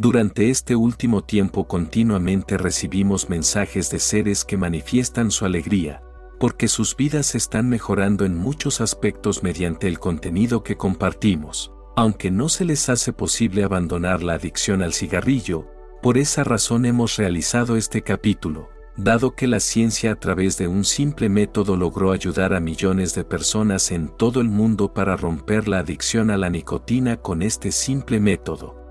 Durante este último tiempo continuamente recibimos mensajes de seres que manifiestan su alegría, porque sus vidas están mejorando en muchos aspectos mediante el contenido que compartimos. Aunque no se les hace posible abandonar la adicción al cigarrillo, por esa razón hemos realizado este capítulo, dado que la ciencia a través de un simple método logró ayudar a millones de personas en todo el mundo para romper la adicción a la nicotina con este simple método.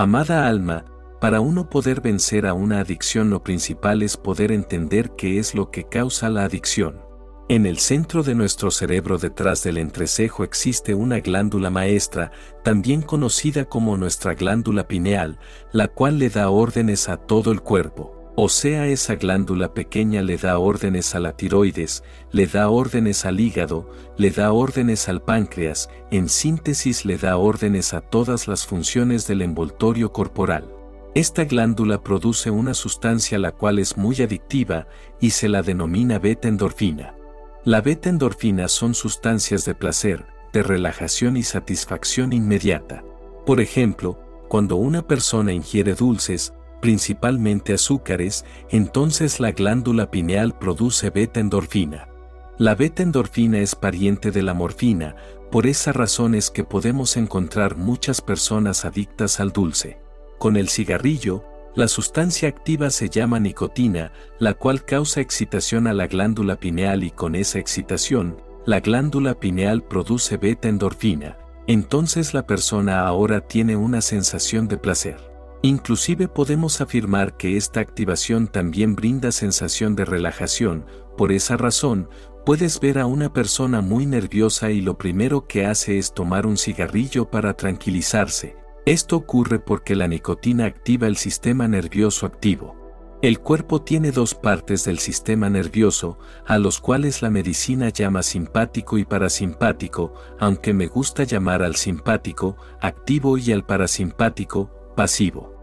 Amada alma, para uno poder vencer a una adicción lo principal es poder entender qué es lo que causa la adicción. En el centro de nuestro cerebro detrás del entrecejo existe una glándula maestra, también conocida como nuestra glándula pineal, la cual le da órdenes a todo el cuerpo. O sea, esa glándula pequeña le da órdenes a la tiroides, le da órdenes al hígado, le da órdenes al páncreas, en síntesis le da órdenes a todas las funciones del envoltorio corporal. Esta glándula produce una sustancia la cual es muy adictiva y se la denomina beta-endorfina. La beta-endorfina son sustancias de placer, de relajación y satisfacción inmediata. Por ejemplo, cuando una persona ingiere dulces, principalmente azúcares, entonces la glándula pineal produce beta-endorfina. La beta-endorfina es pariente de la morfina, por esa razón es que podemos encontrar muchas personas adictas al dulce. Con el cigarrillo, la sustancia activa se llama nicotina, la cual causa excitación a la glándula pineal y con esa excitación, la glándula pineal produce beta-endorfina, entonces la persona ahora tiene una sensación de placer. Inclusive podemos afirmar que esta activación también brinda sensación de relajación, por esa razón, puedes ver a una persona muy nerviosa y lo primero que hace es tomar un cigarrillo para tranquilizarse. Esto ocurre porque la nicotina activa el sistema nervioso activo. El cuerpo tiene dos partes del sistema nervioso, a los cuales la medicina llama simpático y parasimpático, aunque me gusta llamar al simpático activo y al parasimpático pasivo.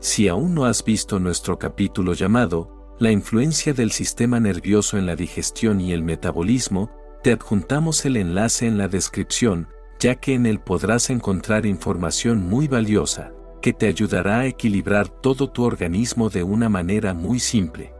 Si aún no has visto nuestro capítulo llamado, La influencia del sistema nervioso en la digestión y el metabolismo, te adjuntamos el enlace en la descripción, ya que en él podrás encontrar información muy valiosa, que te ayudará a equilibrar todo tu organismo de una manera muy simple.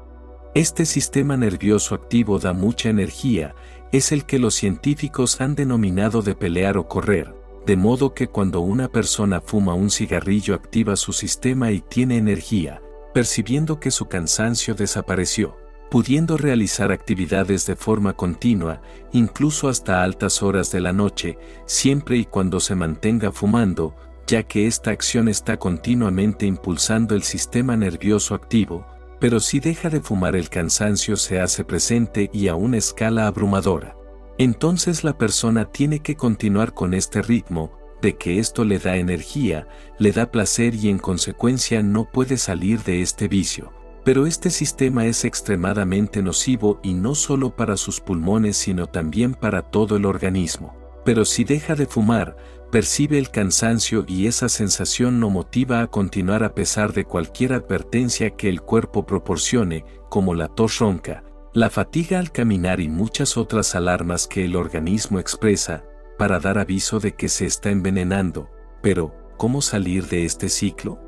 Este sistema nervioso activo da mucha energía, es el que los científicos han denominado de pelear o correr, de modo que cuando una persona fuma un cigarrillo activa su sistema y tiene energía, percibiendo que su cansancio desapareció, pudiendo realizar actividades de forma continua, incluso hasta altas horas de la noche, siempre y cuando se mantenga fumando, ya que esta acción está continuamente impulsando el sistema nervioso activo, pero si deja de fumar el cansancio se hace presente y a una escala abrumadora. Entonces la persona tiene que continuar con este ritmo, de que esto le da energía, le da placer y en consecuencia no puede salir de este vicio. Pero este sistema es extremadamente nocivo y no solo para sus pulmones sino también para todo el organismo. Pero si deja de fumar, percibe el cansancio y esa sensación no motiva a continuar a pesar de cualquier advertencia que el cuerpo proporcione, como la tos ronca, la fatiga al caminar y muchas otras alarmas que el organismo expresa para dar aviso de que se está envenenando. Pero, ¿cómo salir de este ciclo?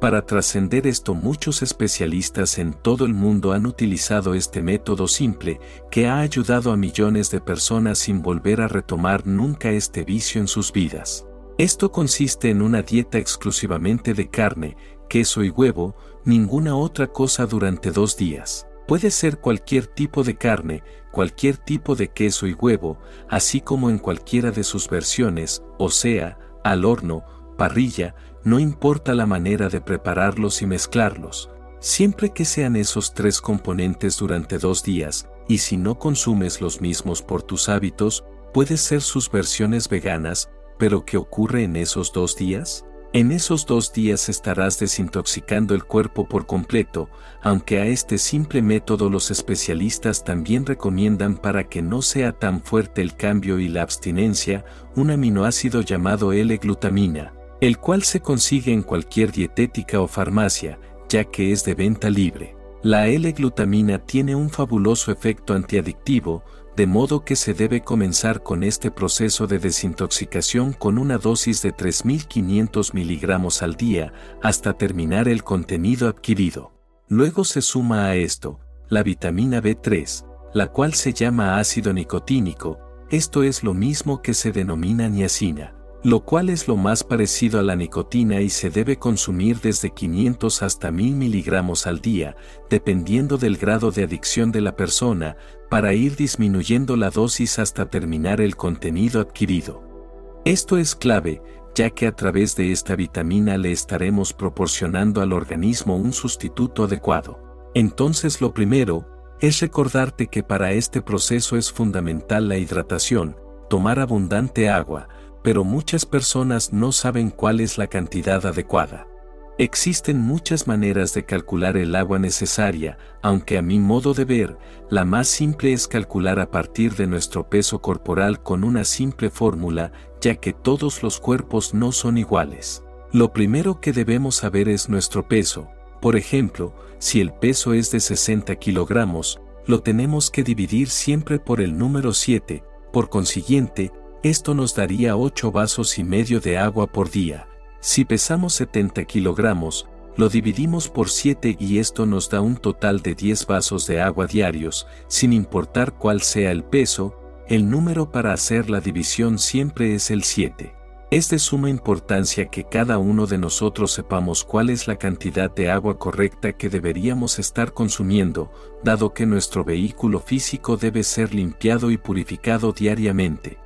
Para trascender esto muchos especialistas en todo el mundo han utilizado este método simple que ha ayudado a millones de personas sin volver a retomar nunca este vicio en sus vidas. Esto consiste en una dieta exclusivamente de carne, queso y huevo, ninguna otra cosa durante dos días. Puede ser cualquier tipo de carne, cualquier tipo de queso y huevo, así como en cualquiera de sus versiones, o sea, al horno, parrilla, no importa la manera de prepararlos y mezclarlos, siempre que sean esos tres componentes durante dos días, y si no consumes los mismos por tus hábitos, puede ser sus versiones veganas, pero ¿qué ocurre en esos dos días? En esos dos días estarás desintoxicando el cuerpo por completo, aunque a este simple método los especialistas también recomiendan para que no sea tan fuerte el cambio y la abstinencia, un aminoácido llamado L-glutamina, el cual se consigue en cualquier dietética o farmacia, ya que es de venta libre. La L-glutamina tiene un fabuloso efecto antiadictivo, de modo que se debe comenzar con este proceso de desintoxicación con una dosis de 3.500 miligramos al día hasta terminar el contenido adquirido. Luego se suma a esto la vitamina B3, la cual se llama ácido nicotínico, esto es lo mismo que se denomina niacina lo cual es lo más parecido a la nicotina y se debe consumir desde 500 hasta 1000 miligramos al día, dependiendo del grado de adicción de la persona, para ir disminuyendo la dosis hasta terminar el contenido adquirido. Esto es clave, ya que a través de esta vitamina le estaremos proporcionando al organismo un sustituto adecuado. Entonces lo primero, es recordarte que para este proceso es fundamental la hidratación, tomar abundante agua, pero muchas personas no saben cuál es la cantidad adecuada. Existen muchas maneras de calcular el agua necesaria, aunque a mi modo de ver, la más simple es calcular a partir de nuestro peso corporal con una simple fórmula, ya que todos los cuerpos no son iguales. Lo primero que debemos saber es nuestro peso. Por ejemplo, si el peso es de 60 kilogramos, lo tenemos que dividir siempre por el número 7, por consiguiente, esto nos daría 8 vasos y medio de agua por día. Si pesamos 70 kilogramos, lo dividimos por 7 y esto nos da un total de 10 vasos de agua diarios, sin importar cuál sea el peso, el número para hacer la división siempre es el 7. Es de suma importancia que cada uno de nosotros sepamos cuál es la cantidad de agua correcta que deberíamos estar consumiendo, dado que nuestro vehículo físico debe ser limpiado y purificado diariamente.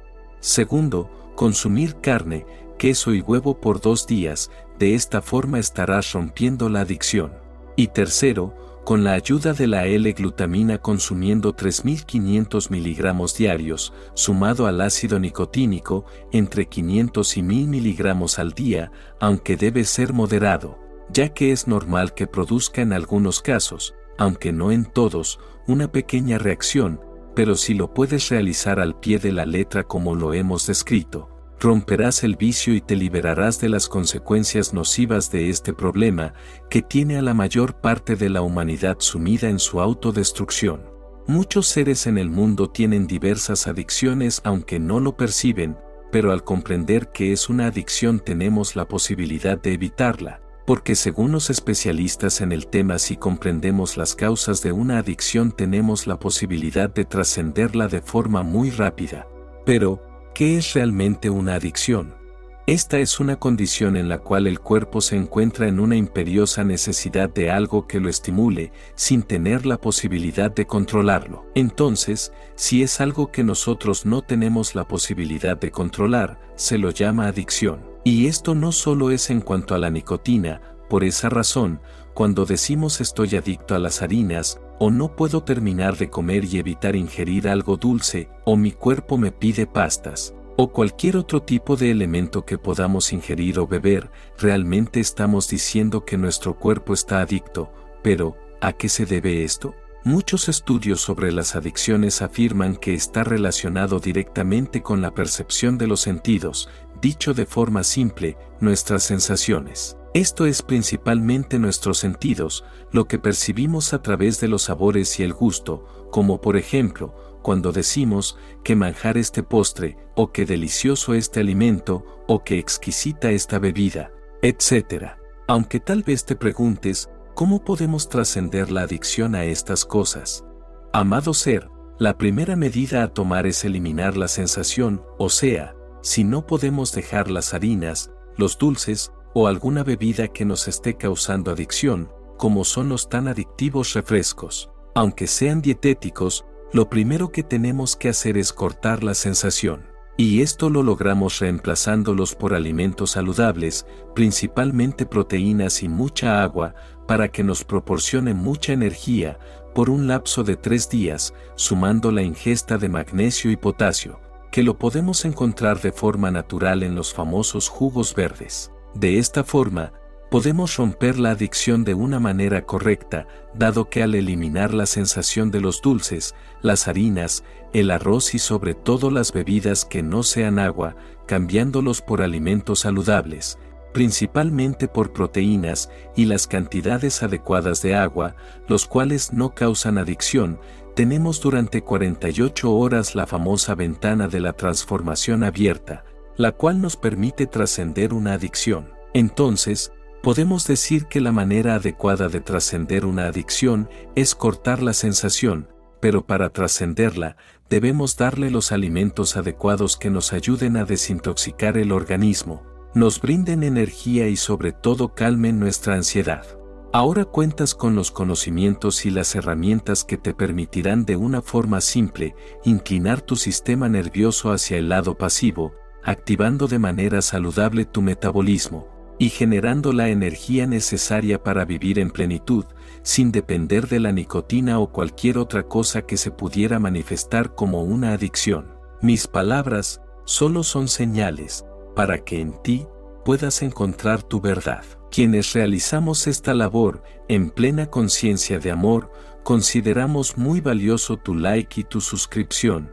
Segundo, consumir carne, queso y huevo por dos días, de esta forma estarás rompiendo la adicción. Y tercero, con la ayuda de la L-glutamina consumiendo 3.500 miligramos diarios, sumado al ácido nicotínico, entre 500 y 1.000 miligramos al día, aunque debe ser moderado, ya que es normal que produzca en algunos casos, aunque no en todos, una pequeña reacción, pero si lo puedes realizar al pie de la letra como lo hemos descrito, romperás el vicio y te liberarás de las consecuencias nocivas de este problema que tiene a la mayor parte de la humanidad sumida en su autodestrucción. Muchos seres en el mundo tienen diversas adicciones aunque no lo perciben, pero al comprender que es una adicción tenemos la posibilidad de evitarla, porque según los especialistas en el tema si comprendemos las causas de una adicción tenemos la posibilidad de trascenderla de forma muy rápida. Pero, ¿qué es realmente una adicción? Esta es una condición en la cual el cuerpo se encuentra en una imperiosa necesidad de algo que lo estimule, sin tener la posibilidad de controlarlo. Entonces, si es algo que nosotros no tenemos la posibilidad de controlar, se lo llama adicción. Y esto no solo es en cuanto a la nicotina, por esa razón, cuando decimos estoy adicto a las harinas, o no puedo terminar de comer y evitar ingerir algo dulce, o mi cuerpo me pide pastas, o cualquier otro tipo de elemento que podamos ingerir o beber, realmente estamos diciendo que nuestro cuerpo está adicto, pero, ¿a qué se debe esto? Muchos estudios sobre las adicciones afirman que está relacionado directamente con la percepción de los sentidos, dicho de forma simple, nuestras sensaciones. Esto es principalmente nuestros sentidos, lo que percibimos a través de los sabores y el gusto, como por ejemplo, cuando decimos que manjar este postre, o que delicioso este alimento, o que exquisita esta bebida, etc. Aunque tal vez te preguntes, ¿cómo podemos trascender la adicción a estas cosas? Amado ser, la primera medida a tomar es eliminar la sensación, o sea, si no podemos dejar las harinas, los dulces o alguna bebida que nos esté causando adicción, como son los tan adictivos refrescos. Aunque sean dietéticos, lo primero que tenemos que hacer es cortar la sensación. Y esto lo logramos reemplazándolos por alimentos saludables, principalmente proteínas y mucha agua, para que nos proporcione mucha energía, por un lapso de tres días, sumando la ingesta de magnesio y potasio, que lo podemos encontrar de forma natural en los famosos jugos verdes. De esta forma, podemos romper la adicción de una manera correcta, dado que al eliminar la sensación de los dulces, las harinas, el arroz y sobre todo las bebidas que no sean agua, cambiándolos por alimentos saludables, principalmente por proteínas y las cantidades adecuadas de agua, los cuales no causan adicción, tenemos durante 48 horas la famosa ventana de la transformación abierta, la cual nos permite trascender una adicción. Entonces, podemos decir que la manera adecuada de trascender una adicción es cortar la sensación, pero para trascenderla, debemos darle los alimentos adecuados que nos ayuden a desintoxicar el organismo, nos brinden energía y sobre todo calmen nuestra ansiedad. Ahora cuentas con los conocimientos y las herramientas que te permitirán de una forma simple inclinar tu sistema nervioso hacia el lado pasivo, activando de manera saludable tu metabolismo y generando la energía necesaria para vivir en plenitud, sin depender de la nicotina o cualquier otra cosa que se pudiera manifestar como una adicción. Mis palabras solo son señales para que en ti puedas encontrar tu verdad. Quienes realizamos esta labor en plena conciencia de amor, consideramos muy valioso tu like y tu suscripción,